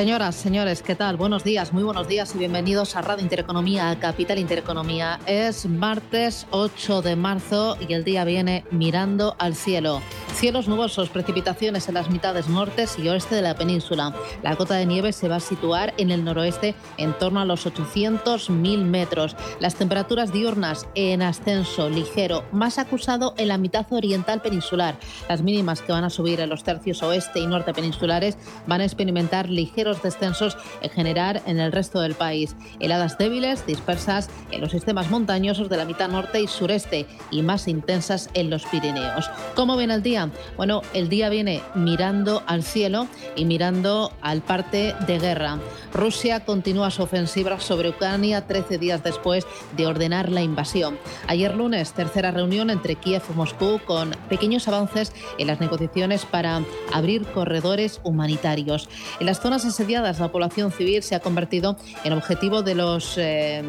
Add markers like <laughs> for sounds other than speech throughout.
Señoras, señores, ¿qué tal? Buenos días, muy buenos días y bienvenidos a Radio Intereconomía, Capital Intereconomía. Es martes 8 de marzo y el día viene mirando al cielo. Cielos nubosos, precipitaciones en las mitades nortes y oeste de la península. La cota de nieve se va a situar en el noroeste en torno a los 800.000 metros. Las temperaturas diurnas en ascenso ligero, más acusado en la mitad oriental peninsular. Las mínimas que van a subir en los tercios oeste y norte peninsulares van a experimentar ligeros descensos en general en el resto del país. Heladas débiles dispersas en los sistemas montañosos de la mitad norte y sureste y más intensas en los Pirineos. ¿Cómo viene el día? Bueno, el día viene mirando al cielo y mirando al parte de guerra. Rusia continúa su ofensiva sobre Ucrania 13 días después de ordenar la invasión. Ayer lunes, tercera reunión entre Kiev y Moscú con pequeños avances en las negociaciones para abrir corredores humanitarios. En las zonas asediadas, la población civil se ha convertido en objetivo de los eh,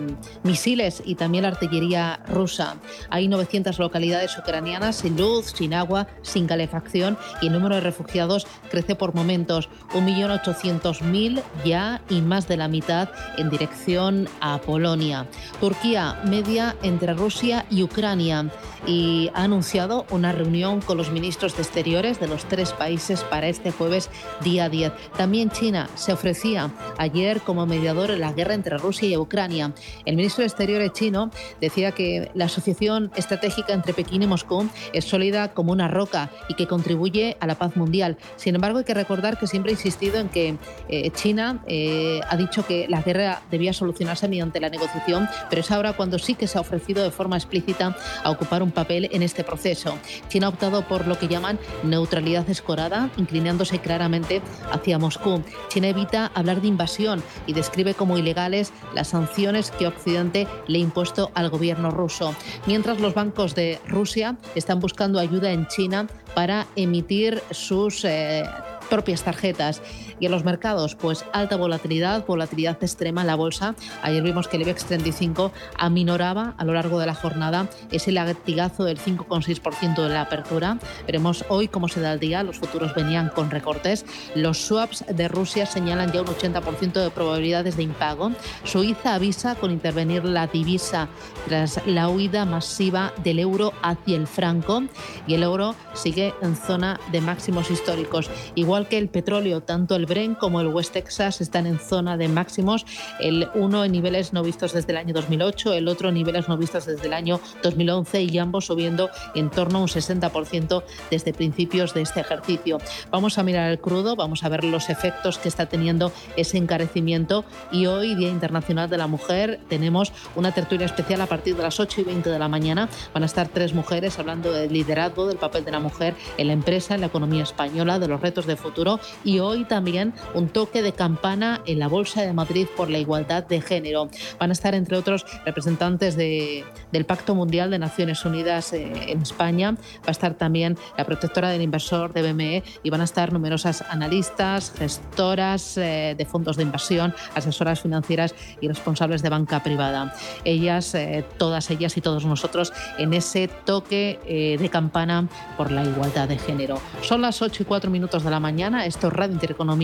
misiles y también la artillería rusa. Hay 900 localidades ucranianas sin luz, sin agua, sin calefacción y el número de refugiados crece por momentos. 1.800.000 ya y más de la mitad en dirección a Polonia. Turquía media entre Rusia y Ucrania y ha anunciado una reunión con los ministros de Exteriores de los tres países para este jueves día 10. También China se ofrecía ayer como mediador en la guerra entre Rusia y Ucrania. El ministro de Exteriores chino decía que la asociación estratégica entre Pekín y Moscú es sólida como una roca y que contribuye a la paz mundial. Sin embargo, hay que recordar que siempre ha insistido en que eh, China eh, ha dicho que la guerra debía solucionarse mediante la negociación, pero es ahora cuando sí que se ha ofrecido de forma explícita a ocupar un papel en este proceso. China ha optado por lo que llaman neutralidad escorada, inclinándose claramente hacia Moscú. China evita hablar de invasión y describe como ilegales las sanciones que Occidente le ha impuesto al gobierno ruso. Mientras los bancos de Rusia están buscando ayuda en China para emitir sus eh, propias tarjetas. Y en los mercados, pues alta volatilidad, volatilidad extrema en la bolsa. Ayer vimos que el IBEX 35 aminoraba a lo largo de la jornada ese latigazo del 5,6% de la apertura. Veremos hoy cómo se da el día. Los futuros venían con recortes. Los swaps de Rusia señalan ya un 80% de probabilidades de impago. Suiza avisa con intervenir la divisa tras la huida masiva del euro hacia el franco y el euro sigue en zona de máximos históricos. Igual que el petróleo, tanto el Brent como el West Texas están en zona de máximos, el uno en niveles no vistos desde el año 2008, el otro en niveles no vistos desde el año 2011 y ambos subiendo en torno a un 60% desde principios de este ejercicio. Vamos a mirar el crudo, vamos a ver los efectos que está teniendo ese encarecimiento. Y hoy, Día Internacional de la Mujer, tenemos una tertulia especial a partir de las 8 y 20 de la mañana. Van a estar tres mujeres hablando del liderazgo, del papel de la mujer en la empresa, en la economía española, de los retos de futuro. Y hoy también un toque de campana en la Bolsa de Madrid por la igualdad de género. Van a estar, entre otros, representantes de, del Pacto Mundial de Naciones Unidas eh, en España. Va a estar también la protectora del inversor de BME y van a estar numerosas analistas, gestoras eh, de fondos de inversión, asesoras financieras y responsables de banca privada. Ellas, eh, todas ellas y todos nosotros en ese toque de campana por la igualdad de género. Son las 8 y 4 minutos de la mañana esto es Radio Intereconomía.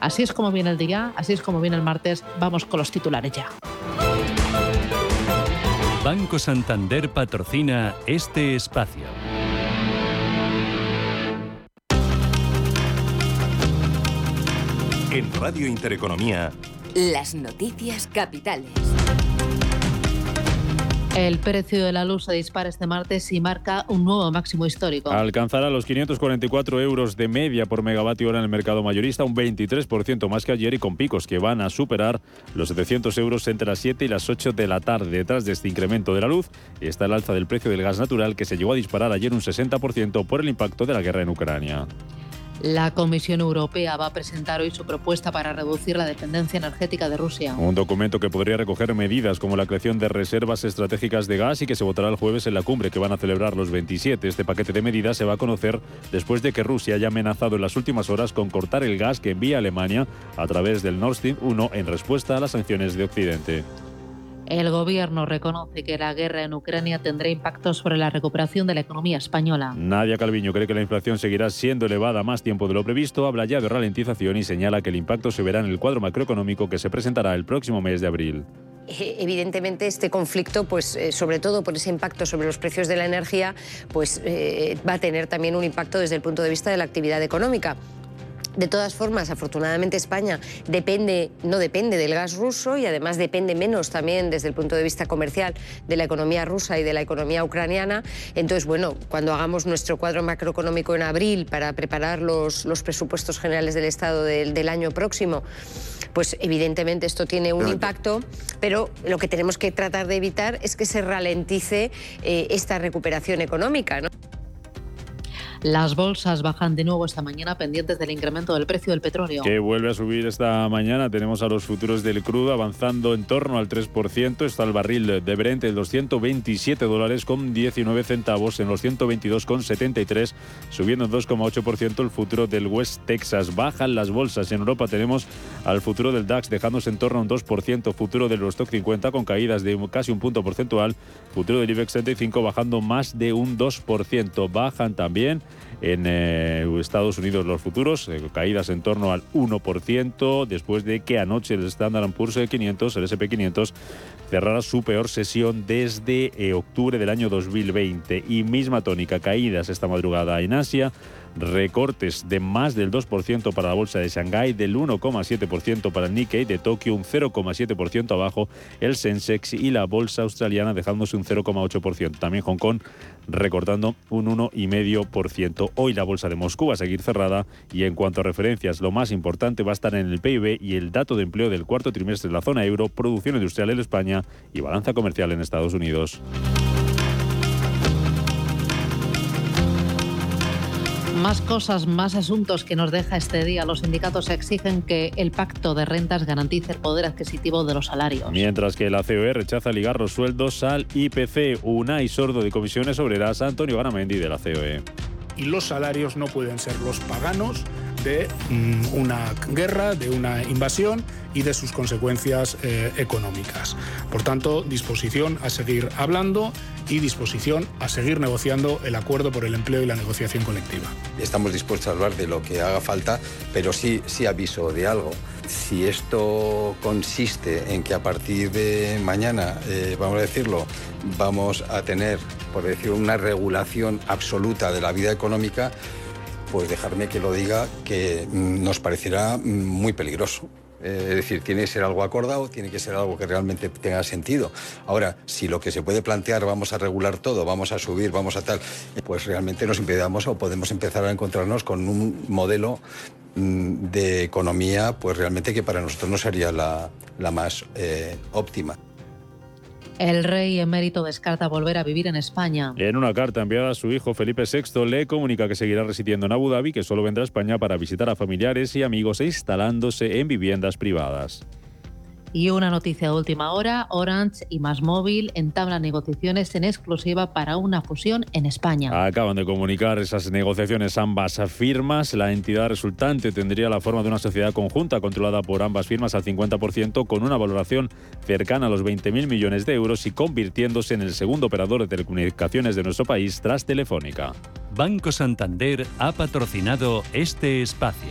Así es como viene el día, así es como viene el martes. Vamos con los titulares ya. Banco Santander patrocina este espacio. En Radio Intereconomía. Las noticias capitales. El precio de la luz se dispara este martes y marca un nuevo máximo histórico. Alcanzará los 544 euros de media por megavatio hora en el mercado mayorista, un 23% más que ayer y con picos que van a superar los 700 euros entre las 7 y las 8 de la tarde. Detrás de este incremento de la luz está el alza del precio del gas natural que se llegó a disparar ayer un 60% por el impacto de la guerra en Ucrania. La Comisión Europea va a presentar hoy su propuesta para reducir la dependencia energética de Rusia. Un documento que podría recoger medidas como la creación de reservas estratégicas de gas y que se votará el jueves en la cumbre que van a celebrar los 27. Este paquete de medidas se va a conocer después de que Rusia haya amenazado en las últimas horas con cortar el gas que envía Alemania a través del Nord Stream 1 en respuesta a las sanciones de Occidente. El gobierno reconoce que la guerra en Ucrania tendrá impacto sobre la recuperación de la economía española. Nadia Calviño cree que la inflación seguirá siendo elevada más tiempo de lo previsto, habla ya de ralentización y señala que el impacto se verá en el cuadro macroeconómico que se presentará el próximo mes de abril. Eh, evidentemente este conflicto, pues eh, sobre todo por ese impacto sobre los precios de la energía, pues eh, va a tener también un impacto desde el punto de vista de la actividad económica. De todas formas, afortunadamente España depende, no depende del gas ruso y además depende menos también desde el punto de vista comercial de la economía rusa y de la economía ucraniana. Entonces, bueno, cuando hagamos nuestro cuadro macroeconómico en abril para preparar los, los presupuestos generales del Estado del, año próximo, pues evidentemente esto tiene un impacto, pero lo que tenemos que tratar de evitar es que se ralentice eh, esta recuperación económica. ¿no? Las bolsas bajan de nuevo esta mañana pendientes del incremento del precio del petróleo. Que vuelve a subir esta mañana. Tenemos a los futuros del crudo avanzando en torno al 3%. Está el barril de Brent en los 127 dólares con 19 centavos en los 122,73, subiendo en 2,8% el futuro del West Texas. Bajan las bolsas. En Europa tenemos al futuro del DAX dejándose en torno a un 2%, futuro del Eurostock 50 con caídas de casi un punto porcentual, futuro del IBEX 35 bajando más de un 2%. Bajan también en eh, Estados Unidos los futuros, eh, caídas en torno al 1%, después de que anoche el Standard Poor's 500, el SP500, cerrara su peor sesión desde eh, octubre del año 2020. Y misma tónica, caídas esta madrugada en Asia recortes de más del 2% para la bolsa de Shanghái, del 1,7% para el Nikkei, de Tokio un 0,7% abajo el Sensex y la bolsa australiana dejándose un 0,8%. También Hong Kong recortando un 1,5%. Hoy la bolsa de Moscú va a seguir cerrada y en cuanto a referencias, lo más importante va a estar en el PIB y el dato de empleo del cuarto trimestre de la zona euro, producción industrial en España y balanza comercial en Estados Unidos. Más cosas, más asuntos que nos deja este día. Los sindicatos exigen que el pacto de rentas garantice el poder adquisitivo de los salarios. Mientras que la COE rechaza ligar los sueldos al IPC. y sordo de comisiones obreras, Antonio Garamendi de la COE. Y los salarios no pueden ser los paganos de mm, una guerra, de una invasión y de sus consecuencias eh, económicas. Por tanto, disposición a seguir hablando y disposición a seguir negociando el acuerdo por el empleo y la negociación colectiva. Estamos dispuestos a hablar de lo que haga falta, pero sí, sí aviso de algo. Si esto consiste en que a partir de mañana, eh, vamos a decirlo, vamos a tener, por decir, una regulación absoluta de la vida económica, pues dejarme que lo diga que nos parecerá muy peligroso. Es decir, tiene que ser algo acordado, tiene que ser algo que realmente tenga sentido. Ahora, si lo que se puede plantear, vamos a regular todo, vamos a subir, vamos a tal, pues realmente nos impedamos o podemos empezar a encontrarnos con un modelo mm, de economía, pues realmente que para nosotros no sería la, más eh, óptima. El rey emérito descarta volver a vivir en España. En una carta enviada a su hijo Felipe VI le comunica que seguirá residiendo en Abu Dhabi, que solo vendrá a España para visitar a familiares y amigos e instalándose en viviendas privadas. Y una noticia de última hora, Orange y Más Móvil entablan negociaciones en exclusiva para una fusión en España. Acaban de comunicar esas negociaciones ambas firmas. La entidad resultante tendría la forma de una sociedad conjunta controlada por ambas firmas al 50% con una valoración cercana a los 20.000 millones de euros y convirtiéndose en el segundo operador de telecomunicaciones de nuestro país tras Telefónica. Banco Santander ha patrocinado este espacio.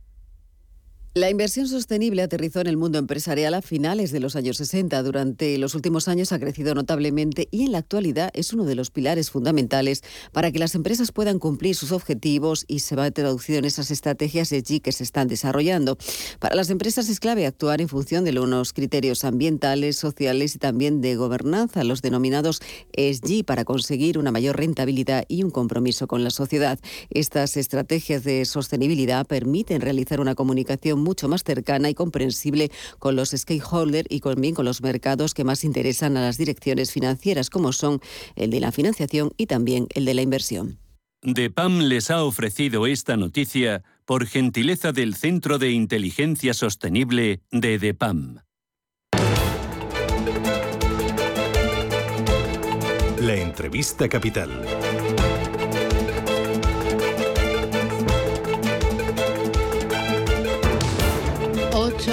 La inversión sostenible aterrizó en el mundo empresarial a finales de los años 60. Durante los últimos años ha crecido notablemente y en la actualidad es uno de los pilares fundamentales para que las empresas puedan cumplir sus objetivos y se va traducido en esas estrategias allí que se están desarrollando. Para las empresas es clave actuar en función de unos criterios ambientales, sociales y también de gobernanza, los denominados ESG, para conseguir una mayor rentabilidad y un compromiso con la sociedad. Estas estrategias de sostenibilidad permiten realizar una comunicación mucho más cercana y comprensible con los stakeholders y también con los mercados que más interesan a las direcciones financieras, como son el de la financiación y también el de la inversión. DEPAM les ha ofrecido esta noticia por gentileza del Centro de Inteligencia Sostenible de DEPAM. La entrevista capital.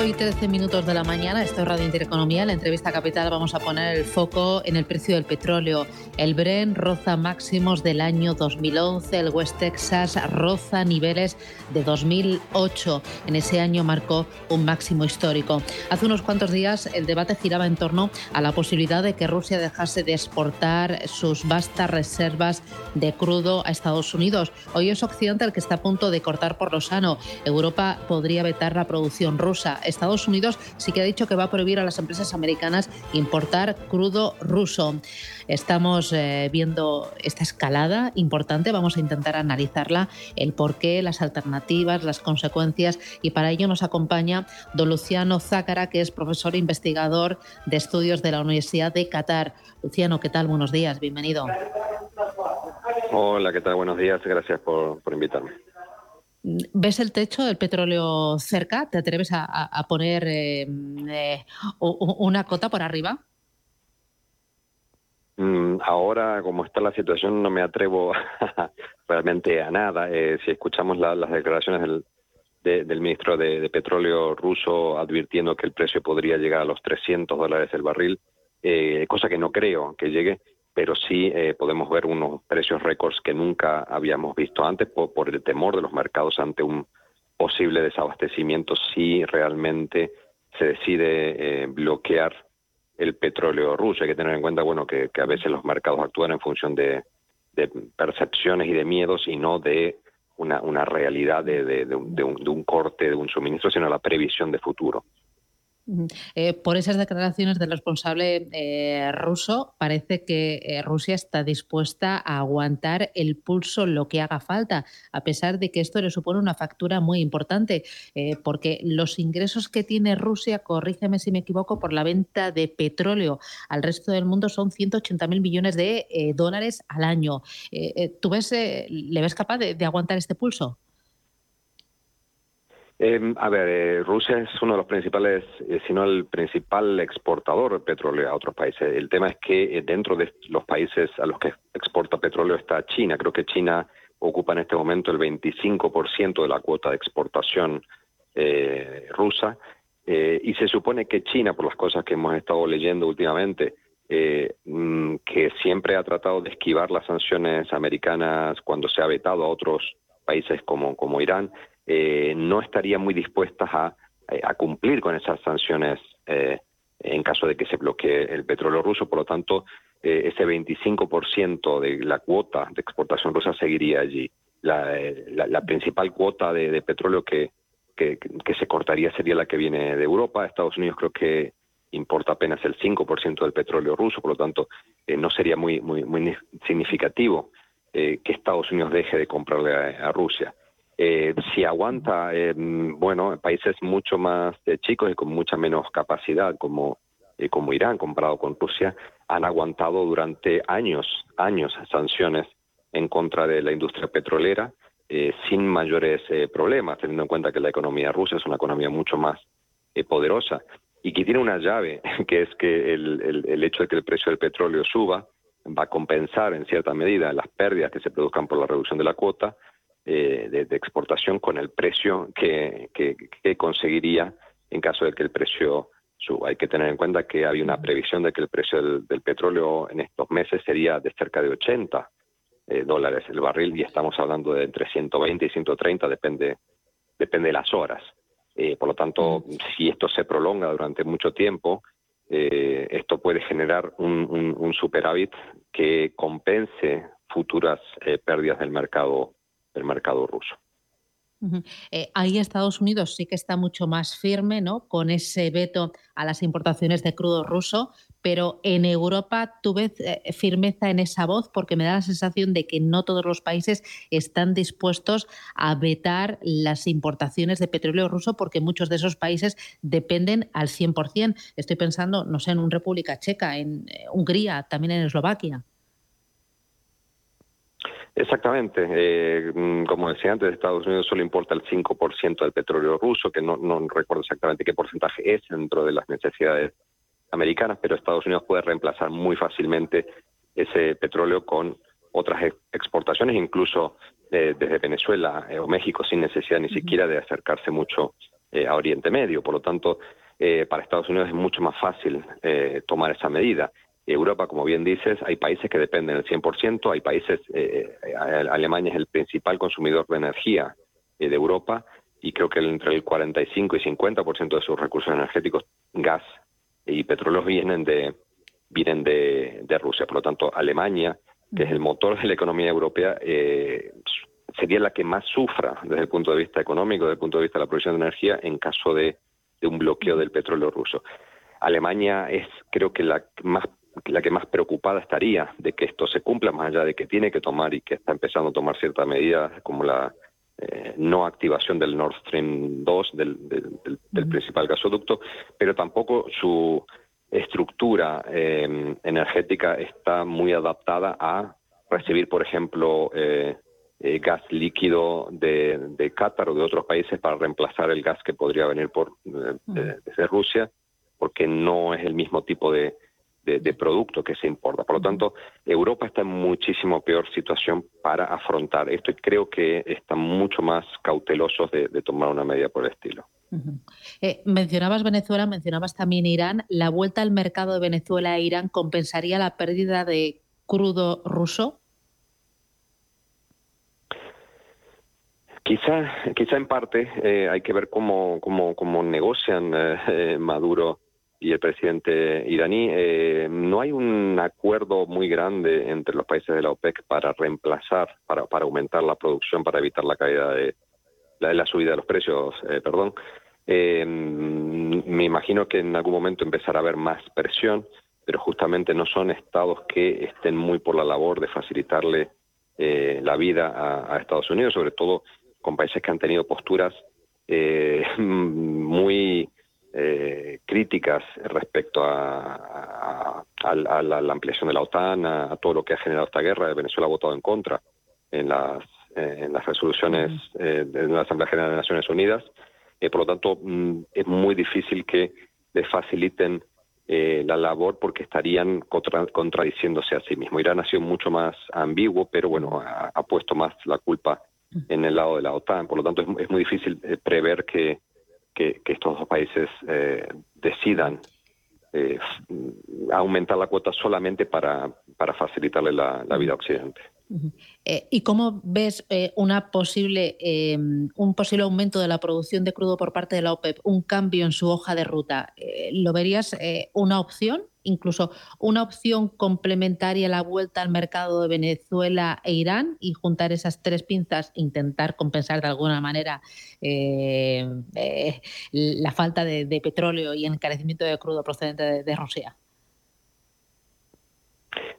Y 13 minutos de la mañana, esto es Radio Intereconomía. En la entrevista capital vamos a poner el foco en el precio del petróleo. El Bren roza máximos del año 2011, el West Texas roza niveles de 2008. En ese año marcó un máximo histórico. Hace unos cuantos días el debate giraba en torno a la posibilidad de que Rusia dejase de exportar sus vastas reservas de crudo a Estados Unidos. Hoy es Occidente el que está a punto de cortar por lo sano. Europa podría vetar la producción rusa. Estados Unidos sí que ha dicho que va a prohibir a las empresas americanas importar crudo ruso. Estamos eh, viendo esta escalada importante, vamos a intentar analizarla, el porqué, las alternativas, las consecuencias y para ello nos acompaña don Luciano Zácara, que es profesor e investigador de estudios de la Universidad de Qatar. Luciano, ¿qué tal? Buenos días, bienvenido. Hola, ¿qué tal? Buenos días, gracias por invitarme. ¿Ves el techo del petróleo cerca? ¿Te atreves a, poner em, eh, una cota por arriba? Mm, ahora, como está la situación, no me atrevo <laughs> realmente a nada. Eh, si escuchamos las declaraciones del, del ministro de, Petróleo ruso advirtiendo que el precio podría llegar a los 300 dólares el barril, eh, cosa que no creo que llegue, pero sí eh, podemos ver unos precios récords que nunca habíamos visto antes por, el temor de los mercados ante un posible desabastecimiento si realmente se decide eh, bloquear el petróleo ruso. Hay que tener en cuenta bueno que, a veces los mercados actúan en función de, percepciones y de miedos y no de una, realidad de, un, de un corte de un suministro, sino la previsión de futuro. Eh, por esas declaraciones del responsable eh, ruso, parece que eh, Rusia está dispuesta a aguantar el pulso lo que haga falta, a pesar de que esto le supone una factura muy importante, porque los ingresos que tiene Rusia, corrígeme si me equivoco, por la venta de petróleo al resto del mundo son 180 mil millones de dólares al año. ¿Tú ves, le ves capaz de aguantar este pulso? Eh, a ver, eh, Rusia es uno de los principales, eh, si no el principal exportador de petróleo a otros países. El tema es que eh, dentro de los países a los que exporta petróleo está China. Creo que China ocupa en este momento el 25% de la cuota de exportación rusa. y se supone que China, por las cosas que hemos estado leyendo últimamente, mm, que siempre ha tratado de esquivar las sanciones americanas cuando se ha vetado a otros países como, como Irán, eh, no estaría muy dispuestas a, a, cumplir con esas sanciones eh, en caso de que se bloquee el petróleo ruso. Por lo tanto, eh, ese 25% de la cuota de exportación rusa seguiría allí. La, la, principal cuota de, petróleo que, que, se cortaría sería la que viene de Europa. Estados Unidos creo que importa apenas el 5% del petróleo ruso, por lo tanto, no sería muy, muy, muy significativo que Estados Unidos deje de comprarle a Rusia. Eh, si aguanta, eh, bueno, países mucho más eh, chicos y con mucha menos capacidad, como, como Irán comparado con Rusia, han aguantado durante años, años sanciones en contra de la industria petrolera sin mayores problemas, teniendo en cuenta que la economía rusa es una economía mucho más poderosa. Y que tiene una llave, <laughs> que es que el, el hecho de que el precio del petróleo suba va a compensar en cierta medida las pérdidas que se produzcan por la reducción de la cuota, eh, de, exportación con el precio que, conseguiría en caso de que el precio suba. Hay que tener en cuenta que había una previsión de que el precio del, petróleo en estos meses sería de cerca de 80 eh, dólares el barril y estamos hablando de entre 120 y 130, depende, depende de las horas. Eh, por lo tanto, si esto se prolonga durante mucho tiempo, esto puede generar un, un, superávit que compense futuras pérdidas del mercado el mercado ruso. Eh, ahí Estados Unidos sí que está mucho más firme, ¿no? Con ese veto a las importaciones de crudo ruso, pero en Europa tú ves eh, firmeza en esa voz porque me da la sensación de que no todos los países están dispuestos a vetar las importaciones de petróleo ruso porque muchos de esos países dependen al 100%. Estoy pensando, no sé, en una República Checa, en eh, Hungría, también en Eslovaquia. Exactamente. Eh, mm, como decía antes, Estados Unidos solo importa el 5% del petróleo ruso, que no, no recuerdo exactamente qué porcentaje es dentro de las necesidades americanas, pero Estados Unidos puede reemplazar muy fácilmente ese petróleo con otras exportaciones, incluso eh, desde Venezuela eh, o México, sin necesidad ni siquiera de acercarse mucho a Oriente Medio. Por lo tanto, para Estados Unidos es mucho más fácil tomar esa medida. Europa, como bien dices, hay países que dependen del 100%, hay países, eh, eh, Alemania es el principal consumidor de energía eh, de Europa y creo que entre el 45 y 50% de sus recursos energéticos, gas y petróleo, vienen de vienen de, Rusia. Por lo tanto, Alemania, que es el motor de la economía europea, sería la que más sufra desde el punto de vista económico, desde el punto de vista de la producción de energía, en caso de, de un bloqueo del petróleo ruso. Alemania es, creo que, la más la que más preocupada estaría de que esto se cumpla, más allá de que tiene que tomar y que está empezando a tomar ciertas medidas como la eh, no activación del Nord Stream 2, del, del, principal gasoducto, pero tampoco su estructura eh, energética está muy adaptada a recibir, por ejemplo, eh, gas líquido de, de Qatar o de otros países para reemplazar el gas que podría venir por desde Rusia, porque no es el mismo tipo de, de, producto que se importa. Por lo tanto, Europa está en muchísimo peor situación para afrontar esto y creo que están mucho más cautelosos de, tomar una medida por el estilo. Eh, mencionabas Venezuela, mencionabas también Irán. ¿La vuelta al mercado de Venezuela e Irán compensaría la pérdida de crudo ruso? Quizá, quizá en parte eh, hay que ver cómo, cómo, cómo negocian eh, <laughs> Maduro y el presidente iraní, eh, no hay un acuerdo muy grande entre los países de la OPEC para reemplazar, para, para aumentar la producción, para evitar la caída de la, la subida de los precios, eh, perdón. Eh, me imagino que en algún momento empezará a haber más presión, pero justamente no son estados que estén muy por la labor de facilitarle eh, la vida a, Estados Unidos, sobre todo con países que han tenido posturas eh, <laughs> muy eh, críticas respecto a, la, ampliación de la OTAN, a, todo lo que ha generado esta guerra. Venezuela ha votado en contra en las, en las resoluciones de la Asamblea General de Naciones Unidas. por lo tanto, mm, es muy difícil que le faciliten eh, la labor porque estarían contradiciéndose a sí mismo. Irán ha sido mucho más ambiguo, pero bueno, ha, puesto más la culpa en el lado de la OTAN. Por lo tanto, es, muy difícil eh, prever que, que, estos dos países eh, decidan aumentar la cuota solamente para, para facilitarle la, vida a Occidente. Eh, ¿Y cómo ves eh, una posible, un posible aumento de la producción de crudo por parte de la OPEP, un cambio en su hoja de ruta? Eh, ¿Lo verías una opción? Incluso una opción complementaria a la vuelta al mercado de Venezuela e Irán y juntar esas tres pinzas, intentar compensar de alguna manera la falta de, petróleo y el encarecimiento de crudo procedente de Rusia.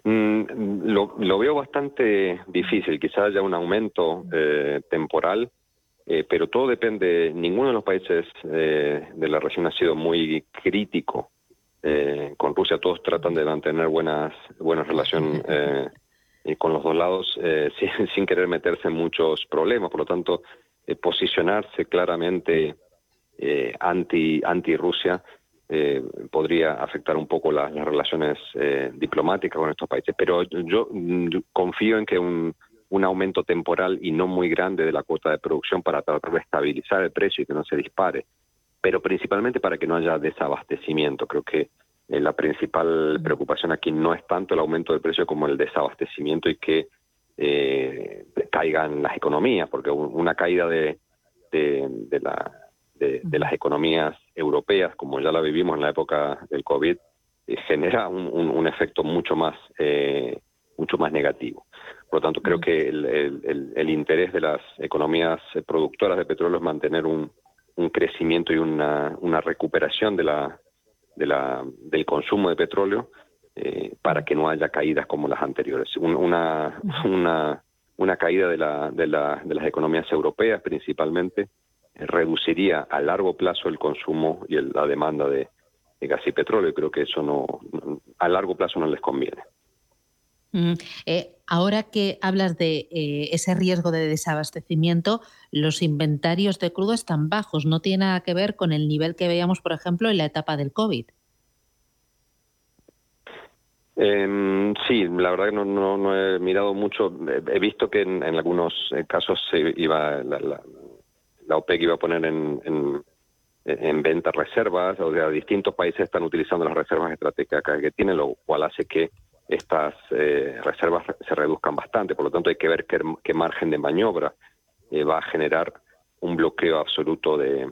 Mm, lo, veo bastante difícil, quizás haya un aumento eh, temporal, eh, pero todo depende, ninguno de los países eh, de la región ha sido muy crítico con Rusia, todos tratan de mantener buenas, buenas relaciones con los dos lados <laughs> sin, sin, querer meterse en muchos problemas, por lo tanto, posicionarse claramente anti, anti Rusia eh, podría afectar un poco las relaciones eh, diplomáticas con estos países. Pero yo mm, confío en que un, un, aumento temporal y no muy grande de la cuota de producción para tratar de estabilizar el precio y que no se dispare, pero principalmente para que no haya desabastecimiento. Creo que eh, la principal preocupación aquí no es tanto el aumento del precio como el desabastecimiento y que caigan las economías, porque una caída de, de la de, las economías europeas, como ya la vivimos en la época del COVID, eh, <laughs> genera un, efecto mucho más, eh, mucho más negativo. Por lo tanto, creo que el, interés de las economías productoras de petróleo es mantener un, crecimiento y una, recuperación de la, de la, del consumo de petróleo eh, para que no haya caídas como las anteriores. una, una, una caída de, la, de, la, de las economías europeas principalmente reduciría a largo plazo el consumo y la demanda de, gas y petróleo. Creo que eso no, a largo plazo no les conviene. Mm, eh, ahora que hablas de eh, ese riesgo de desabastecimiento, los inventarios de crudo están bajos. No tiene nada que ver con el nivel que veíamos, por ejemplo, en la etapa del COVID. Em, sí, la verdad que no, he mirado mucho. He visto que en, algunos eh, casos iba la, la OPEC iba a poner en, en, venta reservas, o sea, distintos países están utilizando las reservas estratégicas que tienen, lo cual hace que estas eh, reservas se reduzcan bastante. Por lo tanto, hay que ver qué, margen de maniobra eh, va a generar un bloqueo absoluto de,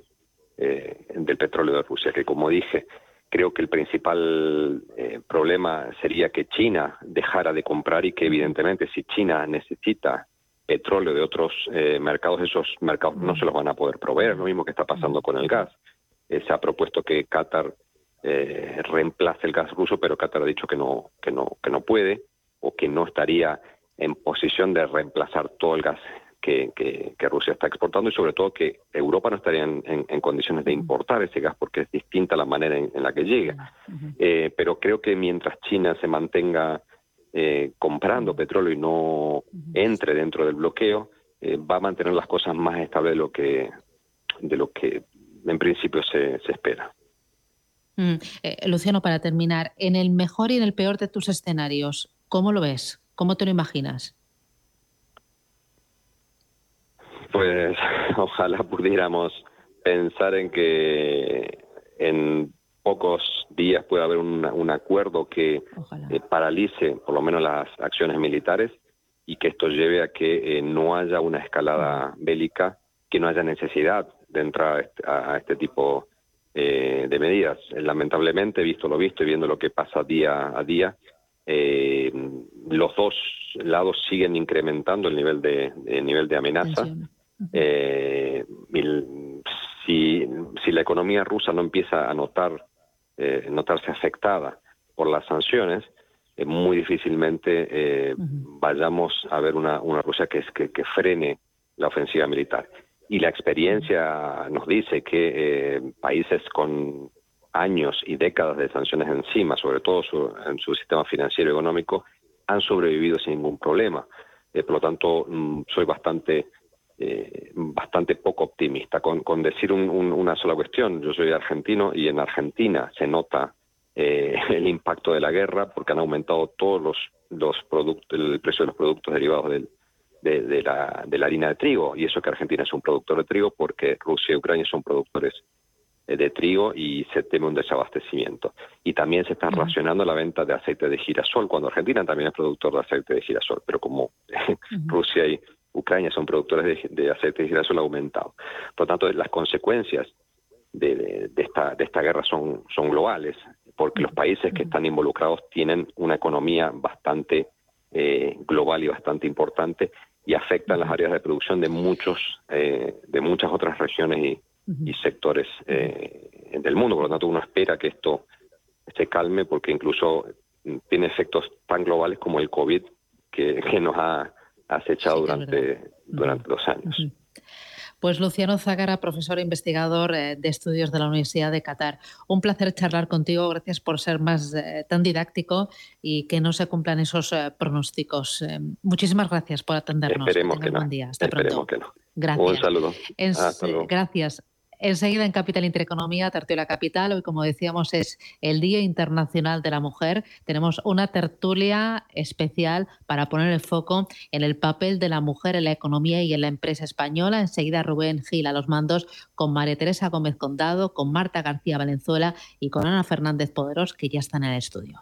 eh, del petróleo de Rusia, que como dije, creo que el principal problema sería que China dejara de comprar y que evidentemente si China necesita petróleo de otros eh, mercados, esos mercados no se los van a poder proveer, lo mismo que está pasando con el gas. Eh, se ha propuesto que Qatar eh, reemplace el gas ruso, pero Qatar ha dicho que no, que no, que no puede o que no estaría en posición de reemplazar todo el gas que, que, Rusia está exportando y sobre todo que Europa no estaría en, condiciones de importar ese gas porque es distinta la manera en, la que llega. pero creo que mientras China se mantenga eh, comprando petróleo y no entre dentro del bloqueo, eh, va a mantener las cosas más estables de lo que, de lo que en principio se, se espera. Mm, eh, Luciano, para terminar, en el mejor y en el peor de tus escenarios, ¿cómo lo ves? ¿Cómo te lo imaginas? Pues <laughs> ojalá pudiéramos pensar en que en pocos días puede haber un, acuerdo que eh, paralice por lo menos las acciones militares y que esto lleve a que eh, no haya una escalada bélica, que no haya necesidad de entrar a este, este tipo eh, de medidas. lamentablemente, visto lo visto y viendo lo que pasa día a día, los dos lados siguen incrementando el nivel de, nivel de amenaza. si, si la economía rusa no empieza a notar, eh, notarse afectada por las sanciones, eh, muy difícilmente eh, vayamos a ver una, una Rusia que, que, que, frene la ofensiva militar. Y la experiencia nos dice que eh, países con años y décadas de sanciones encima, sobre todo su, en su sistema financiero y económico, han sobrevivido sin ningún problema. Eh, por lo tanto, mm, soy bastante eh, bastante poco optimista. Con, con decir un, un, una sola cuestión, yo soy argentino y en Argentina se nota eh, <laughs> el impacto de la guerra porque han aumentado todos los, los productos, el precio de los productos derivados del, de, de, la, de la harina de trigo. Y eso que Argentina es un productor de trigo porque Rusia y Ucrania son productores eh, de trigo y se teme un desabastecimiento. Y también se está racionando la venta de aceite de girasol, cuando Argentina también es productor de aceite de girasol, pero como <laughs> uh -huh. Rusia y Ucrania son productores de, de aceite de girasol ha aumentado. Por lo tanto, las consecuencias de, de, de, esta, de esta guerra son, son globales, porque los países que están involucrados tienen una economía bastante eh, global y bastante importante y afectan las áreas de producción de muchos eh, de muchas otras regiones y, y sectores eh, del mundo. Por lo tanto, uno espera que esto se calme porque incluso tiene efectos tan globales como el COVID que, que nos ha acechado sí, durante, durante dos años. Uh -huh. Pues Luciano Zagara, profesor e investigador eh, de estudios de la Universidad de Qatar. Un placer charlar contigo. Gracias por ser más eh, tan didáctico y que no se cumplan esos eh, pronósticos. Eh, muchísimas gracias por atendernos. Esperemos que, que no. Buen día. Hasta Esperemos pronto. que no. Gracias. Un saludo. Es, Hasta luego. Gracias. Enseguida en Capital Intereconomía, Tertulia Capital, hoy como decíamos es el Día Internacional de la Mujer. Tenemos una tertulia especial para poner el foco en el papel de la mujer en la economía y en la empresa española. Enseguida Rubén Gil a los mandos con María Teresa Gómez Condado, con Marta García Valenzuela y con Ana Fernández Poderos que ya están en el estudio.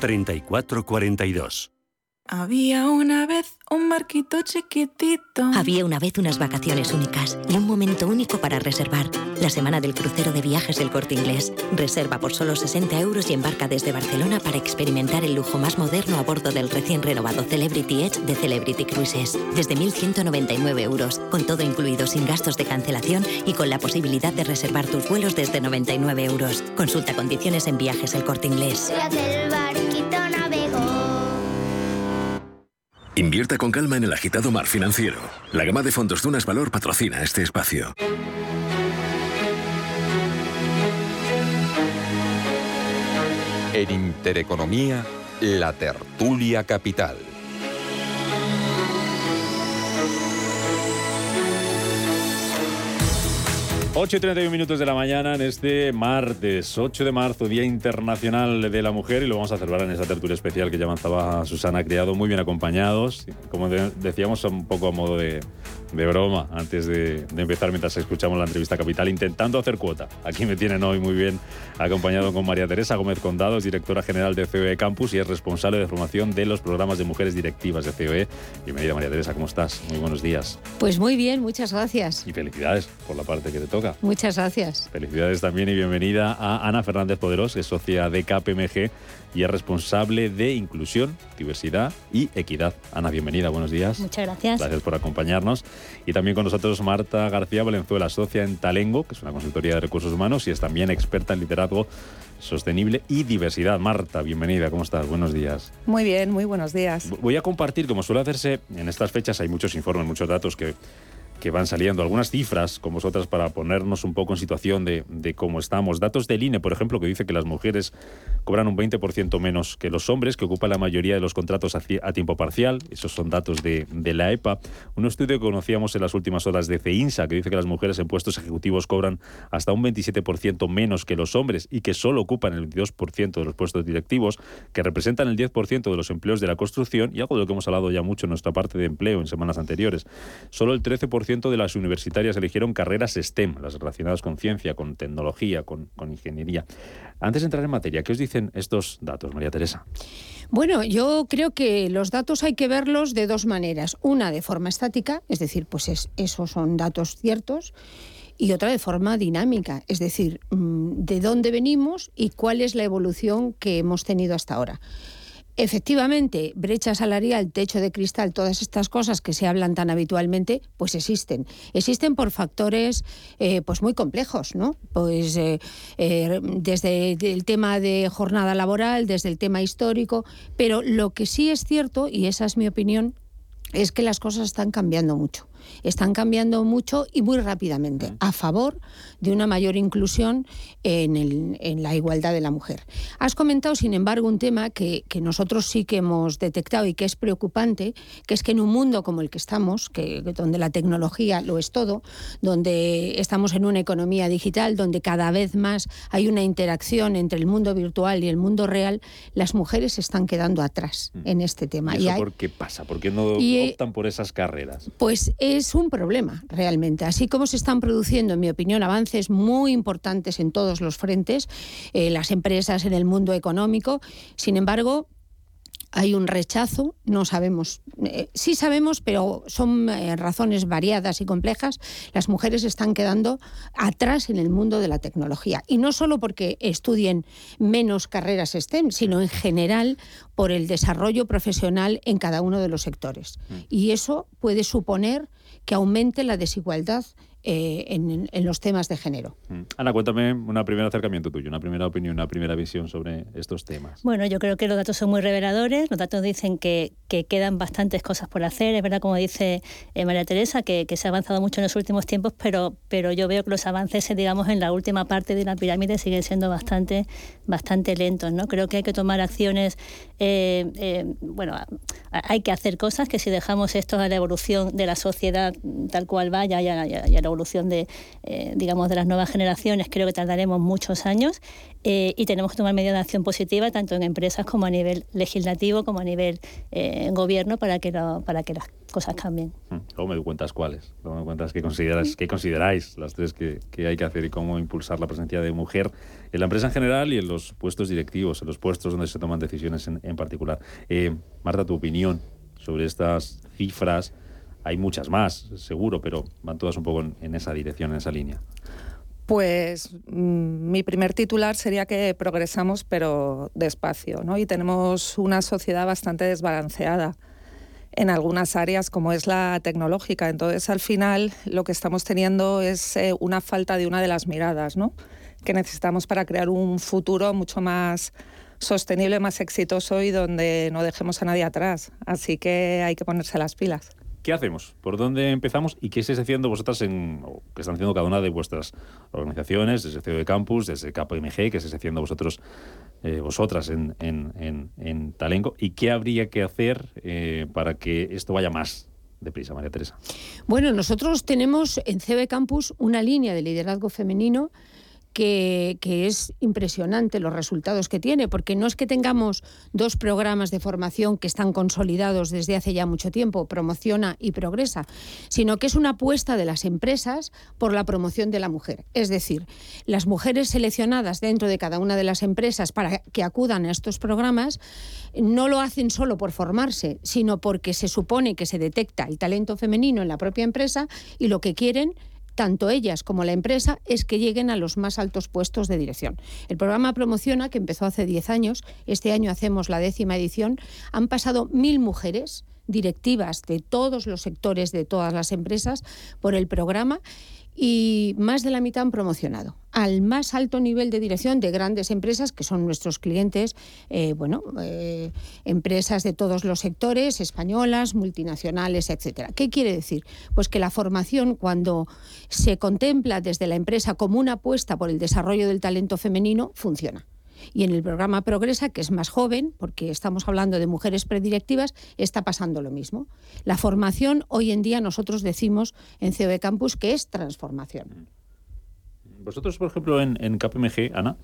3442. Había una vez un marquito chiquitito. Había una vez unas vacaciones únicas y un momento único para reservar. La semana del crucero de viajes del corte inglés. Reserva por solo 60 euros y embarca desde Barcelona para experimentar el lujo más moderno a bordo del recién renovado Celebrity Edge de Celebrity Cruises. Desde 1.199 euros, con todo incluido sin gastos de cancelación y con la posibilidad de reservar tus vuelos desde 99 euros. Consulta condiciones en viajes el corte inglés. Invierta con calma en el agitado mar financiero. La gama de fondos Dunas Valor patrocina este espacio. En Intereconomía, la tertulia capital. 8 y 31 minutos de la mañana en este martes, 8 de marzo, Día Internacional de la Mujer, y lo vamos a celebrar en esa tertulia especial que ya avanzaba Susana Criado, muy bien acompañados. Como decíamos, un poco a modo de, de broma antes de, empezar, mientras escuchamos la entrevista capital, intentando hacer cuota. Aquí me tienen hoy muy bien acompañado con María Teresa Gómez Condados, directora general de COE Campus y es responsable de formación de los programas de mujeres directivas de COE. Bienvenida María Teresa, ¿cómo estás? Muy buenos días. Pues muy bien, muchas gracias. Y felicidades por la parte que te toca. Muchas gracias. Felicidades también y bienvenida a Ana Fernández Poderos, que es socia de KPMG y es responsable de inclusión, diversidad y equidad. Ana, bienvenida, buenos días. Muchas gracias. Gracias por acompañarnos. Y también con nosotros Marta García Valenzuela, socia en Talengo, que es una consultoría de recursos humanos y es también experta en liderazgo sostenible y diversidad. Marta, bienvenida, ¿cómo estás? Buenos días. Muy bien, muy buenos días. Voy a compartir, como suele hacerse en estas fechas, hay muchos informes, muchos datos que que van saliendo, algunas cifras con vosotras para ponernos un poco en situación de, cómo estamos. Datos del INE, por ejemplo, que dice que las mujeres cobran un 20% menos que los hombres, que ocupan la mayoría de los contratos a, tiempo parcial. Esos son datos de, la EPA. Un estudio que conocíamos en las últimas horas de CEINSA, que dice que las mujeres en puestos ejecutivos cobran hasta un 27% menos que los hombres y que solo ocupan el 22% de los puestos directivos, que representan el 10% de los empleos de la construcción y algo de lo que hemos hablado ya mucho en nuestra parte de empleo en semanas anteriores. Solo el 13% de las universitarias eligieron carreras STEM, las relacionadas con ciencia, con tecnología, con, con ingeniería. Antes de entrar en materia, ¿qué os dicen estos datos, María Teresa? Bueno, yo creo que los datos hay que verlos de dos maneras. Una de forma estática, es decir, pues es, esos son datos ciertos, y otra de forma dinámica, es decir, mm, de dónde venimos y cuál es la evolución que hemos tenido hasta ahora. Efectivamente, brecha salarial, techo de cristal, todas estas cosas que se hablan tan habitualmente, pues existen. Existen por factores eh, pues muy complejos, ¿no? Pues eh, eh, desde el tema de jornada laboral, desde el tema histórico, pero lo que sí es cierto, y esa es mi opinión, es que las cosas están cambiando mucho están cambiando mucho y muy rápidamente a favor de una mayor inclusión en, la igualdad de la mujer. Has comentado, sin embargo, un tema que, nosotros sí que hemos detectado y que es preocupante, que es que en un mundo como el que estamos, que, donde la tecnología lo es todo, donde estamos en una economía digital, donde cada vez más hay una interacción entre el mundo virtual y el mundo real, las mujeres se están quedando atrás mm. en este tema. ¿Y eso por qué pasa? ¿Por qué no optan por esas carreras? Pues es un problema realmente. Así como se están produciendo, en mi opinión, avances muy importantes en todos los frentes, eh, las empresas en el mundo económico, sin embargo, hay un rechazo, no sabemos, eh, sí sabemos, pero son eh, razones variadas y complejas. Las mujeres están quedando atrás en el mundo de la tecnología. Y no solo porque estudien menos carreras STEM, sino en general por el desarrollo profesional en cada uno de los sectores. Mm. Y eso puede suponer que aumente la desigualdad eh, en, los temas de género. Mm. Ana, cuéntame un primer acercamiento tuyo, una primera opinión, una primera visión sobre estos temas. Bueno, yo creo que los datos son muy reveladores, los datos dicen que, quedan bastantes cosas por hacer, es verdad como dice eh, María Teresa, que, se ha avanzado mucho en los últimos tiempos, pero, pero yo veo que los avances, digamos, en la última parte de la pirámide siguen siendo bastante, bastante lentos, ¿no? Creo que hay que tomar acciones, eh, bueno, hay que hacer cosas que si dejamos esto a la evolución de la sociedad tal cual vaya y a, la evolución de, eh, digamos, de las nuevas generaciones, creo que tardaremos muchos años eh, y tenemos que tomar medidas de acción positiva tanto en empresas como a nivel legislativo como a nivel eh, gobierno para que, para que las cosas cambien. Mm, luego me doy cuentas cuáles, luego me cuentas qué, consideras, qué consideráis las tres que, que hay que hacer y cómo impulsar la presencia de mujer en la empresa en general y en los puestos directivos, en los puestos donde se toman decisiones en, en particular. Marta, tu opinión sobre estas cifras hay muchas más, seguro, pero van todas un poco en, esa dirección, en esa línea. Pues mm, mi primer titular sería que progresamos pero despacio, ¿no? Y tenemos una sociedad bastante desbalanceada en algunas áreas como es la tecnológica. Entonces, al final, lo que estamos teniendo es eh, una falta de una de las miradas, ¿no? Que necesitamos para crear un futuro mucho más sostenible, más exitoso y donde no dejemos a nadie atrás. Así que hay que ponerse las pilas. ¿Qué hacemos? ¿Por dónde empezamos? ¿Y qué estáis haciendo vosotras en, o qué están haciendo cada una de vuestras organizaciones, desde CEO de Campus, desde KPMG, qué estáis haciendo vosotros, eh, vosotras en, en, en, Talengo? ¿Y qué habría que hacer eh, para que esto vaya más deprisa, María Teresa? Bueno, nosotros tenemos en CB Campus una línea de liderazgo femenino que, es impresionante los resultados que tiene, porque no es que tengamos dos programas de formación que están consolidados desde hace ya mucho tiempo, promociona y progresa, sino que es una apuesta de las empresas por la promoción de la mujer. Es decir, las mujeres seleccionadas dentro de cada una de las empresas para que acudan a estos programas no lo hacen solo por formarse, sino porque se supone que se detecta el talento femenino en la propia empresa y lo que quieren tanto ellas como la empresa, es que lleguen a los más altos puestos de dirección. El programa Promociona, que empezó hace 10 años, este año hacemos la décima edición, han pasado mil mujeres directivas de todos los sectores de todas las empresas por el programa y más de la mitad han promocionado al más alto nivel de dirección de grandes empresas que son nuestros clientes, eh, bueno, eh, empresas de todos los sectores, españolas, multinacionales, etcétera. ¿Qué quiere decir? Pues que la formación, cuando se contempla desde la empresa como una apuesta por el desarrollo del talento femenino, funciona. Y en el programa Progresa, que es más joven, porque estamos hablando de mujeres predirectivas, está pasando lo mismo. La formación hoy en día nosotros decimos en COE Campus que es transformación. Vosotros, por ejemplo, en, en KPMG, Ana,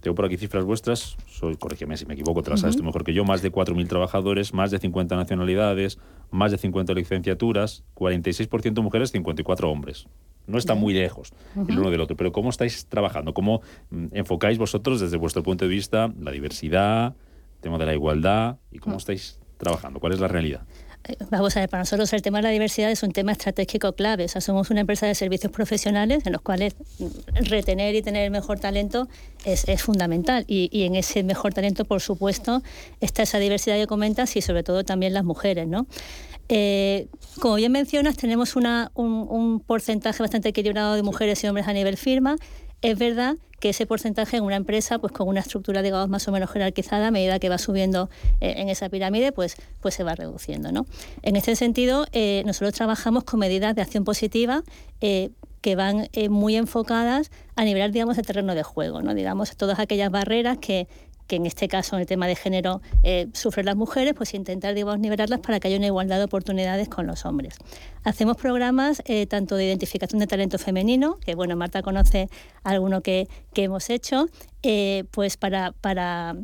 tengo por aquí cifras vuestras, soy, corrígeme si me equivoco, tras esto mejor que yo, más de 4.000 trabajadores, más de 50 nacionalidades, más de 50 licenciaturas, 46% mujeres, 54 hombres no está muy lejos el uno del otro. Pero ¿cómo estáis trabajando? ¿Cómo mm, enfocáis vosotros desde vuestro punto de vista la diversidad, el tema de la igualdad y cómo mm. estáis trabajando? ¿Cuál es la realidad? Eh, vamos a ver, para nosotros el tema de la diversidad es un tema estratégico clave. O sea, somos una empresa de servicios profesionales en los cuales mm, retener y tener el mejor talento es, fundamental. Y, y, en ese mejor talento, por supuesto, está esa diversidad que comentas y sobre todo también las mujeres, ¿no? Eh, como bien mencionas, tenemos un, porcentaje bastante equilibrado de mujeres y hombres a nivel firma. Es verdad que ese porcentaje en una empresa, pues con una estructura, digamos, más o menos jerarquizada, a medida que va subiendo eh, en esa pirámide, pues, pues se va reduciendo. ¿no? En este sentido, eh, nosotros trabajamos con medidas de acción positiva que van muy enfocadas a nivelar, digamos, el terreno de juego, ¿no? Digamos, todas aquellas barreras que, que en este caso, en el tema de género, eh, sufren las mujeres, pues intentar digamos, nivelarlas para que haya una igualdad de oportunidades con los hombres. Hacemos programas eh, tanto de identificación de talento femenino, que bueno, Marta conoce alguno que, que hemos hecho, eh, pues para, para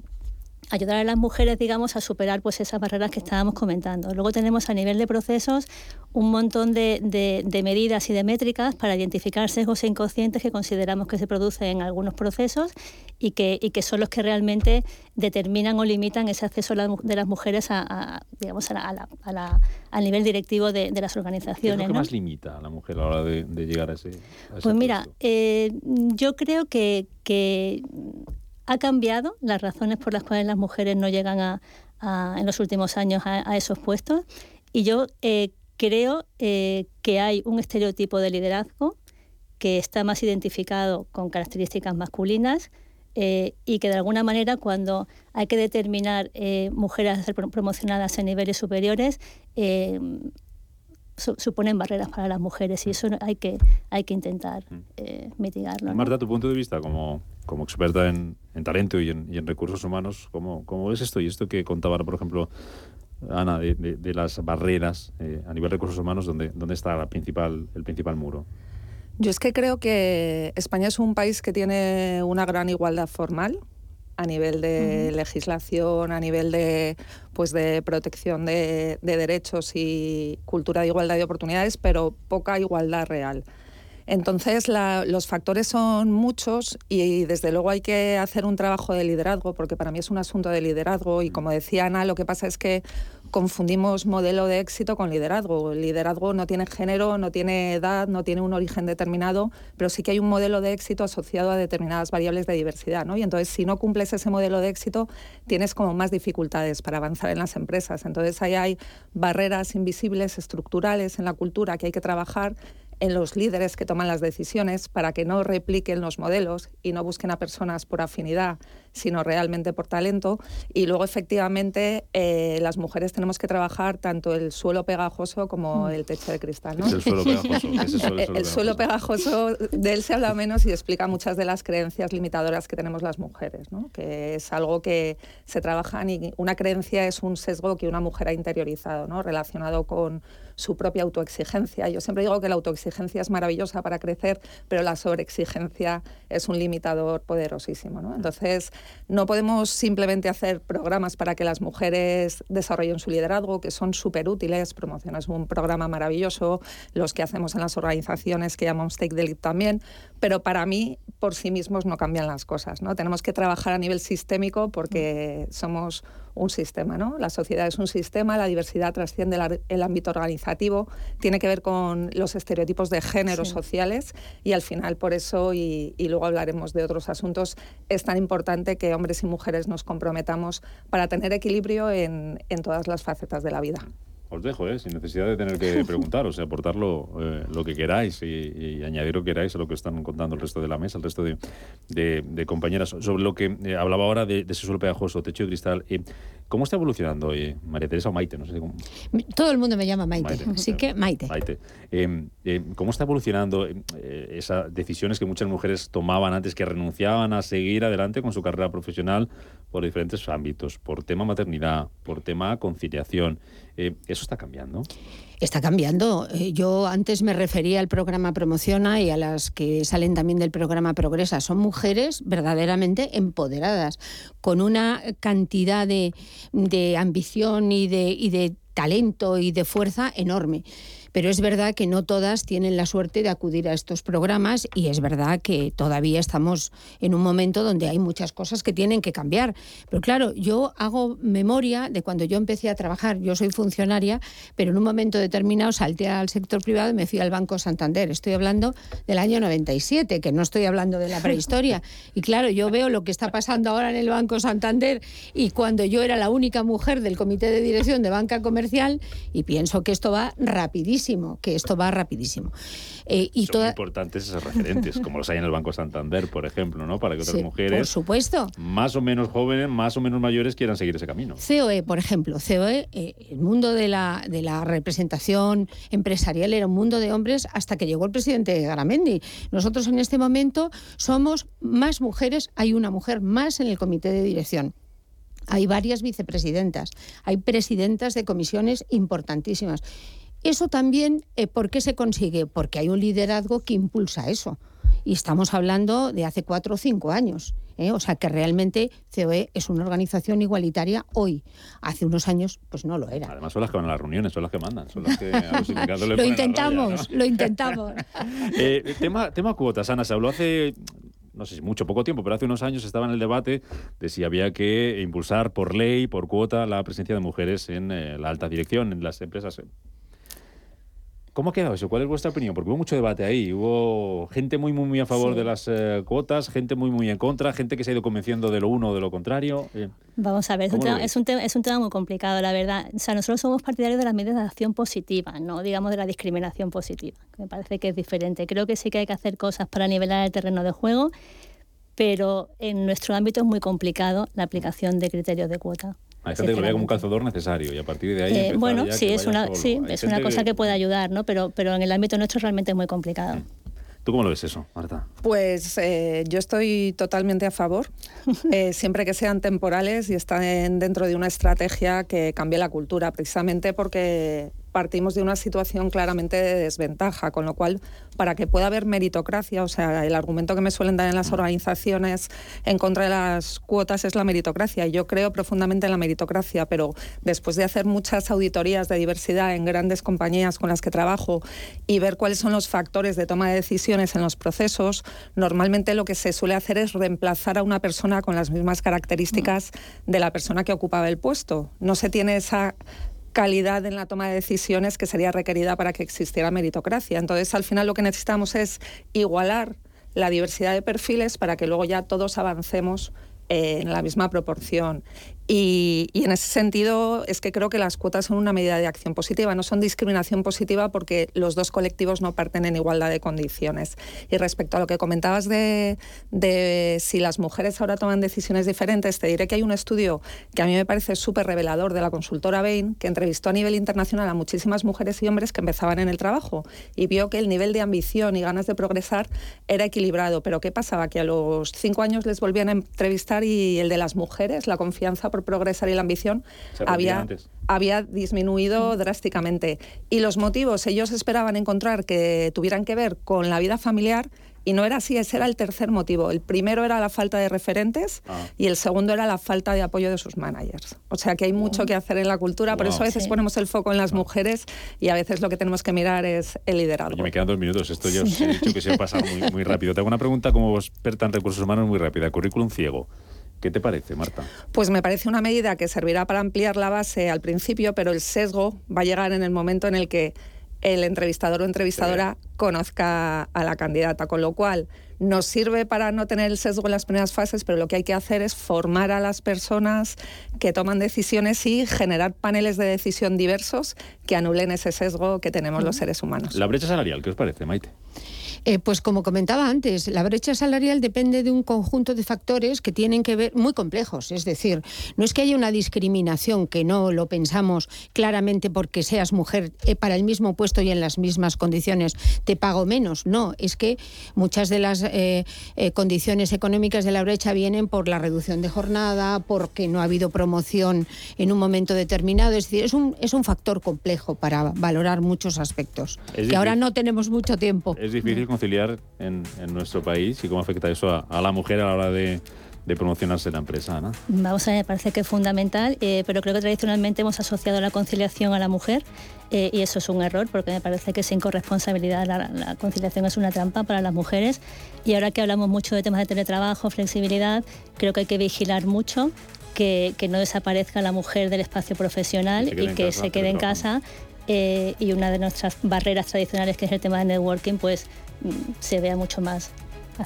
ayudar a las mujeres, digamos, a superar pues esas barreras que estábamos comentando. Luego tenemos a nivel de procesos un montón de, de, medidas y de métricas para identificar sesgos inconscientes que consideramos que se producen en algunos procesos y que, y que son los que realmente determinan o limitan ese acceso de las mujeres a, digamos, a la, a la, al nivel directivo de, las organizaciones. ¿Qué es lo que más limita a la mujer a la hora de, llegar a ese, Pues mira, eh, yo creo que, que ha cambiado las razones por las cuales las mujeres no llegan a, en los últimos años a, esos puestos y yo eh, creo eh, que hay un estereotipo de liderazgo que está más identificado con características masculinas eh, y que de alguna manera cuando hay que determinar eh, mujeres a ser promocionadas en niveles superiores, eh, suponen barreras para las mujeres y eso hay que, hay que intentar mitigarlo. Marta, tu punto de vista como, como experta en, talento y en, recursos humanos, ¿cómo, ¿cómo es esto? Y esto que contaba, por ejemplo, Ana, de, de, las barreras a nivel de recursos humanos, ¿dónde, dónde está la principal, el principal muro? Yo es que creo que España es un país que tiene una gran igualdad formal a nivel de legislación, a nivel de, pues de protección de, derechos y cultura de igualdad de oportunidades, pero poca igualdad real. Entonces, los factores son muchos y desde luego hay que hacer un trabajo de liderazgo, porque para mí es un asunto de liderazgo y como decía Ana, lo que pasa es que confundimos modelo de éxito con liderazgo. El liderazgo no tiene género, no tiene edad, no tiene un origen determinado, pero sí que hay un modelo de éxito asociado a determinadas variables de diversidad. ¿no? Y entonces, si no cumples ese modelo de éxito, tienes como más dificultades para avanzar en las empresas. Entonces, ahí hay barreras invisibles, estructurales en la cultura que hay que trabajar en los líderes que toman las decisiones para que no repliquen los modelos y no busquen a personas por afinidad, sino realmente por talento. Y luego, efectivamente, eh, las mujeres tenemos que trabajar tanto el suelo pegajoso como mm. el techo de cristal. ¿no? el <laughs> suelo pegajoso. el, suelo, pegajoso, de él se habla menos y explica muchas de las creencias limitadoras que tenemos las mujeres, ¿no? que es algo que se trabaja y una creencia es un sesgo que una mujer ha interiorizado, ¿no? relacionado con su propia autoexigencia. Yo siempre digo que la autoexigencia es maravillosa para crecer, pero la sobreexigencia es un limitador poderosísimo. ¿no? Entonces, no podemos simplemente hacer programas para que las mujeres desarrollen su liderazgo, que son súper útiles. Promoción es un programa maravilloso, los que hacemos en las organizaciones que llamamos Take the Lead también, pero para mí, por sí mismos no cambian las cosas. ¿no? Tenemos que trabajar a nivel sistémico porque somos un sistema. ¿no? La sociedad es un sistema, la diversidad trasciende el ámbito organizativo, tiene que ver con los estereotipos de género sociales y al final por eso, y, y luego hablaremos de otros asuntos, es tan importante que hombres y mujeres nos comprometamos para tener equilibrio en, en todas las facetas de la vida. Os dejo, ¿eh? sin necesidad de tener que <laughs> preguntar, o sea, aportar lo, eh, lo que queráis y, añadir lo que queráis a lo que están contando el resto de la mesa, el resto de, de, compañeras. Sobre lo que eh, hablaba ahora de, ese suelo pegajoso, techo de cristal, eh, ¿cómo está evolucionando hoy María Teresa o Maite? No sé cómo. Todo el mundo me llama Maite, así que Maite. Maite. ¿Cómo está evolucionando esas decisiones que muchas mujeres tomaban antes, que renunciaban a seguir adelante con su carrera profesional por diferentes ámbitos, por tema maternidad, por tema conciliación? Eh, ¿Eso está cambiando? Está cambiando. Eh, yo antes me refería al programa Promociona y a las que salen también del programa Progresa. Son mujeres verdaderamente empoderadas, con una cantidad de, ambición y de, y de talento y de fuerza enorme pero es verdad que no todas tienen la suerte de acudir a estos programas y es verdad que todavía estamos en un momento donde hay muchas cosas que tienen que cambiar. Pero claro, yo hago memoria de cuando yo empecé a trabajar, yo soy funcionaria, pero en un momento determinado salté al sector privado y me fui al Banco Santander. Estoy hablando del año 97, que no estoy hablando de la prehistoria. Y claro, yo veo lo que está pasando ahora en el Banco Santander y cuando yo era la única mujer del comité de dirección de banca comercial y pienso que esto va rapidísimo que esto va rapidísimo. Eh, y Son importantes esos referentes, como los hay en el Banco Santander, por ejemplo, ¿no? Para que otras mujeres, por supuesto. más o menos jóvenes, más o menos mayores, quieran seguir ese camino. COE, por ejemplo, COE, eh, el mundo de la, de la representación empresarial era un mundo de hombres hasta que llegó el presidente Garamendi. Nosotros en este momento somos más mujeres, hay una mujer más en el comité de dirección. Hay varias vicepresidentas, hay presidentas de comisiones importantísimas. Eso también, eh, ¿por qué se consigue? Porque hay un liderazgo que impulsa eso. Y estamos hablando de hace cuatro o cinco años. ¿eh? O sea que realmente COE es una organización igualitaria hoy. Hace unos años, pues no lo era. Además, son las que van a las reuniones, son las que mandan. Son las que lo intentamos, lo intentamos. <laughs> eh, tema, tema cuotas, Ana, se habló hace no sé si mucho poco tiempo, pero hace unos años estaba en el debate de si había que impulsar por ley, por cuota, la presencia de mujeres en eh, la alta dirección, en las empresas ¿Cómo ha quedado eso? ¿Cuál es vuestra opinión? Porque hubo mucho debate ahí. Hubo gente muy, muy, muy a favor Sí. de las eh, cuotas, gente muy, muy en contra, gente que se ha ido convenciendo de lo uno o de lo contrario. Eh, Vamos a ver, es un, ¿Cómo lo tema, es, un tema, es un tema muy complicado, la verdad. O sea, nosotros somos partidarios de las medidas de acción positiva, no digamos de la discriminación positiva, que me parece que es diferente. Creo que sí que hay que hacer cosas para nivelar el terreno de juego, pero en nuestro ámbito es muy complicado la aplicación de criterios de cuota. Hay gente que lo ve como un calzador necesario y a partir de ahí. Eh, bueno, ya sí, que es una, solo. sí, Hay es una cosa que puede ayudar, ¿no? Pero, pero en el ámbito nuestro realmente es muy complicado. ¿Tú cómo lo ves eso, Marta? Pues eh, yo estoy totalmente a favor, <laughs> eh, siempre que sean temporales y estén dentro de una estrategia que cambie la cultura, precisamente porque partimos de una situación claramente de desventaja, con lo cual, para que pueda haber meritocracia, o sea, el argumento que me suelen dar en las organizaciones en contra de las cuotas es la meritocracia. Y yo creo profundamente en la meritocracia, pero después de hacer muchas auditorías de diversidad en grandes compañías con las que trabajo y ver cuáles son los factores de toma de decisiones en los procesos, normalmente lo que se suele hacer es reemplazar a una persona con las mismas características de la persona que ocupaba el puesto. No se tiene esa calidad en la toma de decisiones que sería requerida para que existiera meritocracia. Entonces, al final lo que necesitamos es igualar la diversidad de perfiles para que luego ya todos avancemos eh, en la misma proporción. Y, y en ese sentido es que creo que las cuotas son una medida de acción positiva, no son discriminación positiva porque los dos colectivos no parten en igualdad de condiciones. Y respecto a lo que comentabas de, de si las mujeres ahora toman decisiones diferentes, te diré que hay un estudio que a mí me parece súper revelador de la consultora Bain, que entrevistó a nivel internacional a muchísimas mujeres y hombres que empezaban en el trabajo y vio que el nivel de ambición y ganas de progresar era equilibrado. Pero ¿qué pasaba? Que a los cinco años les volvían a entrevistar y el de las mujeres, la confianza por progresar y la ambición, había, había disminuido drásticamente. Y los motivos, ellos esperaban encontrar que tuvieran que ver con la vida familiar y no era así, ese era el tercer motivo. El primero era la falta de referentes Ah. y el segundo era la falta de apoyo de sus managers. O sea que hay mucho que hacer en la cultura, por Wow. eso a veces Sí. ponemos el foco en las mujeres y a veces lo que tenemos que mirar es el liderazgo. Oye, me quedan dos minutos. Esto ya os he dicho que se va a pasar muy, muy rápido. Te hago una pregunta como experta en recursos humanos muy rápida. Currículum ciego. ¿Qué te parece, Marta? Pues me parece una medida que servirá para ampliar la base al principio, pero el sesgo va a llegar en el momento en el que el entrevistador o entrevistadora conozca a la candidata, con lo cual nos sirve para no tener el sesgo en las primeras fases, pero lo que hay que hacer es formar a las personas que toman decisiones y generar paneles de decisión diversos que anulen ese sesgo que tenemos los seres humanos. La brecha salarial, ¿qué os parece, Maite? Eh, pues como comentaba antes, la brecha salarial depende de un conjunto de factores que tienen que ver muy complejos. Es decir, no es que haya una discriminación que no lo pensamos claramente porque seas mujer eh, para el mismo puesto y en las mismas condiciones te pago menos. No, es que muchas de las eh, eh, condiciones económicas de la brecha vienen por la reducción de jornada, porque no ha habido promoción en un momento determinado. Es decir, es un, es un factor complejo para valorar muchos aspectos. Es que ahora difícil. no tenemos mucho tiempo. Es difícil conciliar en, en nuestro país y cómo afecta eso a, a la mujer a la hora de, de promocionarse en la empresa, ¿no? Vamos a ver, me parece que es fundamental, eh, pero creo que tradicionalmente hemos asociado la conciliación a la mujer eh, y eso es un error porque me parece que sin corresponsabilidad la, la conciliación es una trampa para las mujeres y ahora que hablamos mucho de temas de teletrabajo, flexibilidad, creo que hay que vigilar mucho que, que no desaparezca la mujer del espacio profesional Que se quede y en que casa, se quede en casa eh, y una de nuestras barreras tradicionales que es el tema de networking pues se vea mucho más.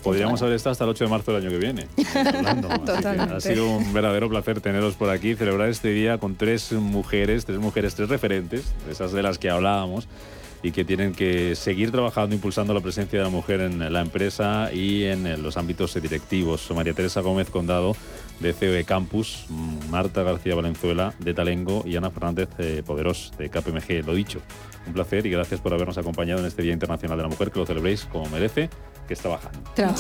Podríamos haber estado hasta el 8 de marzo del año que viene. <laughs> hablando. Que ha sido un verdadero placer teneros por aquí, celebrar este día con tres mujeres, tres mujeres, tres referentes, esas de las que hablábamos y que tienen que seguir trabajando, impulsando la presencia de la mujer en la empresa y en los ámbitos directivos. María Teresa Gómez Condado, de COE Campus, Marta García Valenzuela, de Talengo, y Ana Fernández eh, Poderós, de KPMG. Lo dicho, un placer y gracias por habernos acompañado en este Día Internacional de la Mujer, que lo celebréis como merece, que está bajando. Muchas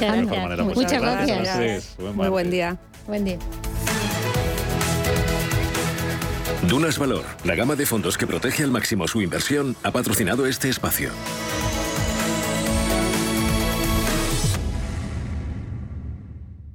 posible. gracias. tres. Buen Muy buen día. Buen día. Dunas Valor, la gama de fondos que protege al máximo su inversión, ha patrocinado este espacio.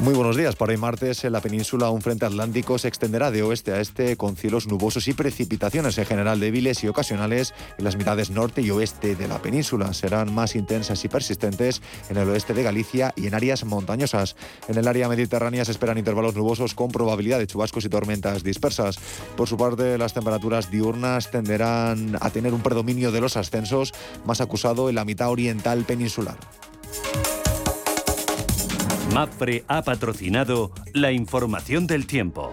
Muy buenos días. Para hoy martes en la península un frente atlántico se extenderá de oeste a este con cielos nubosos y precipitaciones en general débiles y ocasionales en las mitades norte y oeste de la península. Serán más intensas y persistentes en el oeste de Galicia y en áreas montañosas. En el área mediterránea se esperan intervalos nubosos con probabilidad de chubascos y tormentas dispersas. Por su parte, las temperaturas diurnas tenderán a tener un predominio de los ascensos más acusado en la mitad oriental peninsular. MAPFRE ha patrocinado la información del tiempo.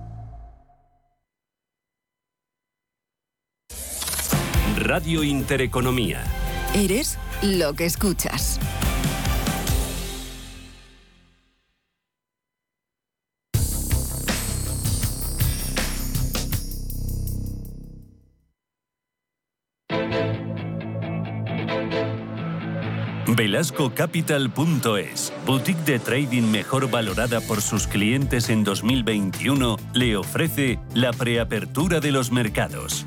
Radio Intereconomía. Eres lo que escuchas. VelascoCapital.es, boutique de trading mejor valorada por sus clientes en 2021, le ofrece la preapertura de los mercados.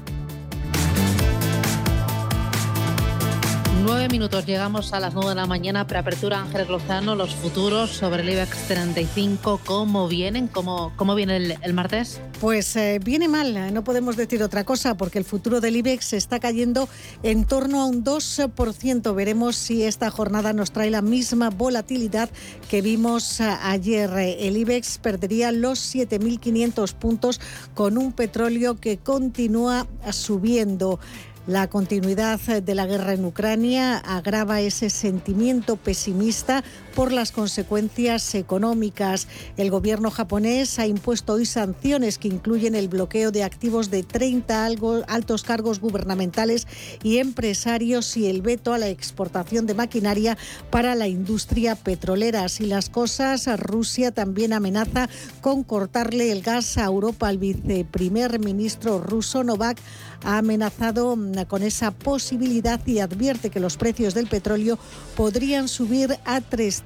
Nueve minutos, llegamos a las nueve de la mañana, preapertura Ángeles Lozano, los futuros sobre el IBEX 35, ¿cómo vienen? ¿Cómo, cómo viene el, martes? Pues eh, viene mal, no podemos decir otra cosa, porque el futuro del IBEX está cayendo en torno a un 2%. Veremos si esta jornada nos trae la misma volatilidad que vimos eh, ayer. El IBEX perdería los 7.500 puntos con un petróleo que continúa subiendo. La continuidad de la guerra en Ucrania agrava ese sentimiento pesimista por las consecuencias económicas. El gobierno japonés ha impuesto hoy sanciones que incluyen el bloqueo de activos de 30 altos cargos gubernamentales y empresarios y el veto a la exportación de maquinaria para la industria petrolera. Si las cosas, Rusia también amenaza con cortarle el gas a Europa. El viceprimer ministro ruso Novak ha amenazado mm, con esa posibilidad y advierte que los precios del petróleo podrían subir a 300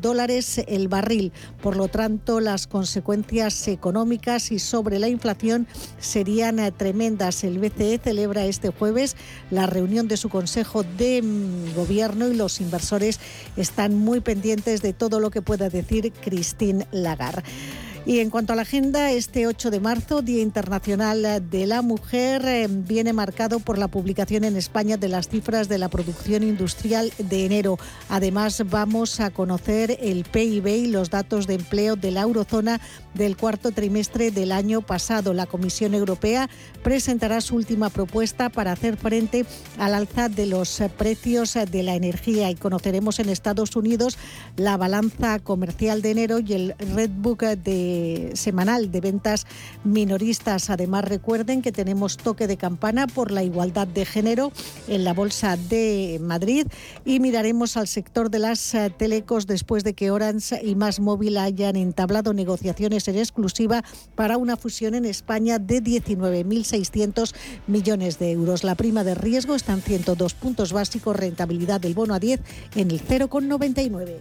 dólares el barril. Por lo tanto, las consecuencias económicas y sobre la inflación serían tremendas. El BCE celebra este jueves la reunión de su Consejo de mm, Gobierno y los inversores están muy pendientes de todo lo que pueda decir Christine Lagarde. Y en cuanto a la agenda, este 8 de marzo, Día Internacional de la Mujer, eh, viene marcado por la publicación en España de las cifras de la producción industrial de enero. Además, vamos a conocer el PIB y los datos de empleo de la eurozona del cuarto trimestre del año pasado. La Comisión Europea presentará su última propuesta para hacer frente al alza de los precios de la energía y conoceremos en Estados Unidos la balanza comercial de enero y el Redbook de semanal de ventas minoristas. Además, recuerden que tenemos toque de campana por la igualdad de género en la Bolsa de Madrid y miraremos al sector de las telecos después de que Orange y Más Móvil hayan entablado negociaciones en exclusiva para una fusión en España de 19.600 millones de euros. La prima de riesgo está en 102 puntos básicos, rentabilidad del bono a 10 en el 0,99.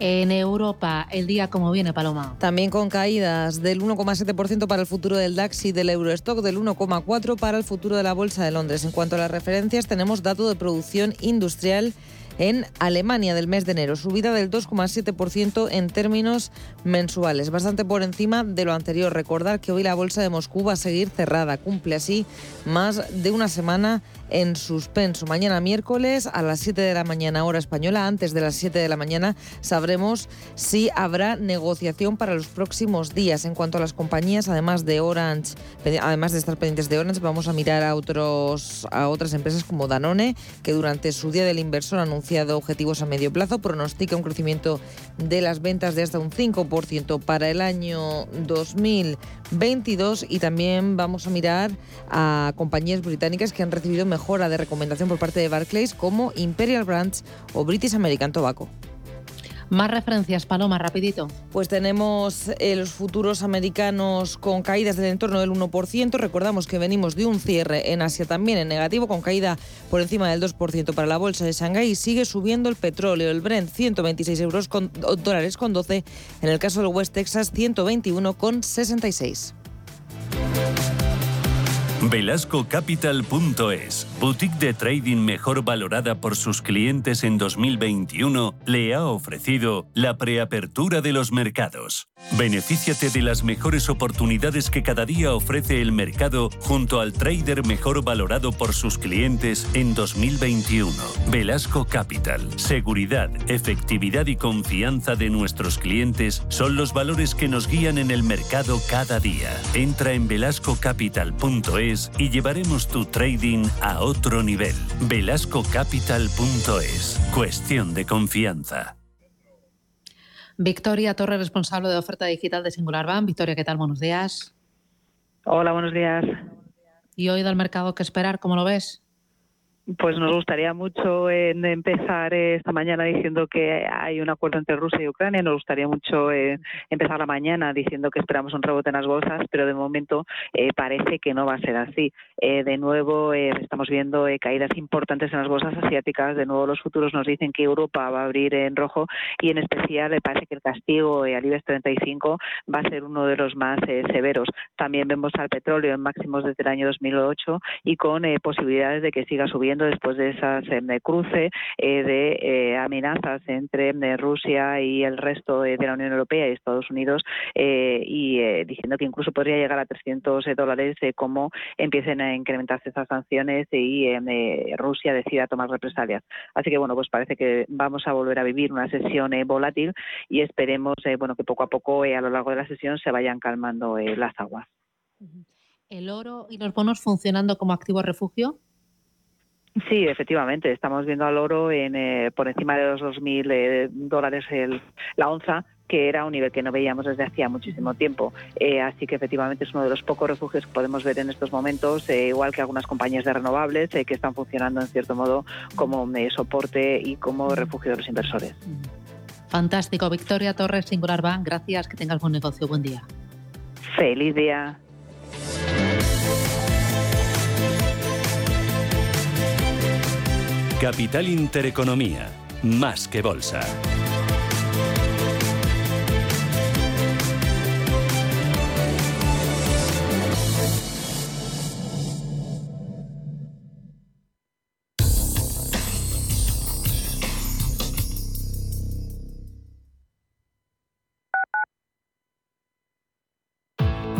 En Europa, el día como viene, Paloma. También con caídas del 1,7% para el futuro del DAX y del Eurostock, del 1,4% para el futuro de la Bolsa de Londres. En cuanto a las referencias, tenemos dato de producción industrial en Alemania del mes de enero, subida del 2,7% en términos mensuales, bastante por encima de lo anterior. Recordar que hoy la bolsa de Moscú va a seguir cerrada, cumple así más de una semana en suspenso. Mañana miércoles a las 7 de la mañana hora española, antes de las 7 de la mañana, sabremos si habrá negociación para los próximos días. En cuanto a las compañías, además de Orange, además de estar pendientes de Orange, vamos a mirar a, otros, a otras empresas como Danone, que durante su día del inversor ha anunciado objetivos a medio plazo, pronostica un crecimiento de las ventas de hasta un 5% para el año 2022 y también vamos a mirar a compañías británicas que han recibido mejora de recomendación por parte de Barclays como Imperial Brands o British American Tobacco. Más referencias, Paloma, rapidito. Pues tenemos eh, los futuros americanos con caídas del entorno del 1%. Recordamos que venimos de un cierre en Asia también en negativo, con caída por encima del 2% para la bolsa de Shanghái. Y sigue subiendo el petróleo, el Brent 126 euros con, dólares con 12. En el caso del West Texas 121 con 66. VelascoCapital.es, boutique de trading mejor valorada por sus clientes en 2021, le ha ofrecido la preapertura de los mercados. Benefíciate de las mejores oportunidades que cada día ofrece el mercado junto al trader mejor valorado por sus clientes en 2021. Velasco Capital. Seguridad, efectividad y confianza de nuestros clientes son los valores que nos guían en el mercado cada día. Entra en velascocapital.es y llevaremos tu trading a otro nivel. Velascocapital.es. Cuestión de confianza. Victoria Torre, responsable de oferta digital de Singular Bank. Victoria, ¿qué tal? Buenos días. Hola, buenos días. ¿Y hoy del mercado qué esperar? ¿Cómo lo ves? Pues nos gustaría mucho en empezar esta mañana diciendo que hay un acuerdo entre Rusia y Ucrania. Nos gustaría mucho eh, empezar la mañana diciendo que esperamos un rebote en las bolsas, pero de momento eh, parece que no va a ser así. Eh, de nuevo estamos viendo caídas importantes en las bolsas asiáticas. De nuevo los futuros nos dicen que Europa va a abrir en rojo y en especial parece que el castigo al IBEX 35 va a ser uno de los más severos. También vemos al petróleo en máximos desde el año 2008 y con posibilidades de que siga subiendo después de esas eh, cruce eh, de eh, amenazas entre Rusia y el resto de la Unión Europea y Estados Unidos y diciendo que incluso podría llegar a 300 dólares como empiecen a incrementarse esas sanciones y Rusia decida tomar represalias. Así que bueno, pues parece que vamos a volver a vivir una sesión volátil y esperemos bueno que poco a poco a lo largo de la sesión se vayan calmando las aguas. ¿El oro y los bonos funcionando como activo refugio? Sí, efectivamente. Estamos viendo al oro en, eh, por encima de los 2.000 eh, dólares la onza que era un nivel que no veíamos desde hacía muchísimo tiempo. Eh, así que efectivamente es uno de los pocos refugios que podemos ver en estos momentos, igual que algunas compañías de renovables que están funcionando en cierto modo como soporte y como refugio de los inversores. Fantástico. Victoria Torres, Singular Bank, gracias. Que tengas buen negocio. Buen día. Feliz día. Capital Intereconomía, más que bolsa.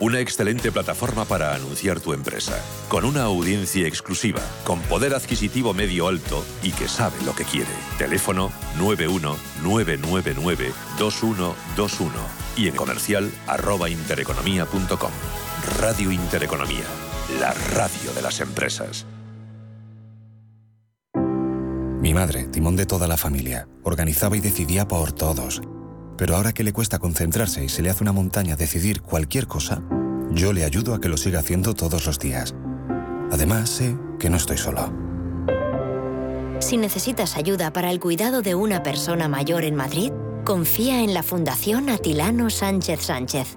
Una excelente plataforma para anunciar tu empresa, con una audiencia exclusiva, con poder adquisitivo medio alto y que sabe lo que quiere. Teléfono 919992121 y en comercial arroba intereconomía.com. Radio Intereconomía, la radio de las empresas. Mi madre, timón de toda la familia, organizaba y decidía por todos. Pero ahora que le cuesta concentrarse y se le hace una montaña decidir cualquier cosa, yo le ayudo a que lo siga haciendo todos los días. Además, sé que no estoy solo. Si necesitas ayuda para el cuidado de una persona mayor en Madrid, confía en la Fundación Atilano Sánchez Sánchez.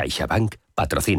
CaixaBank patrocina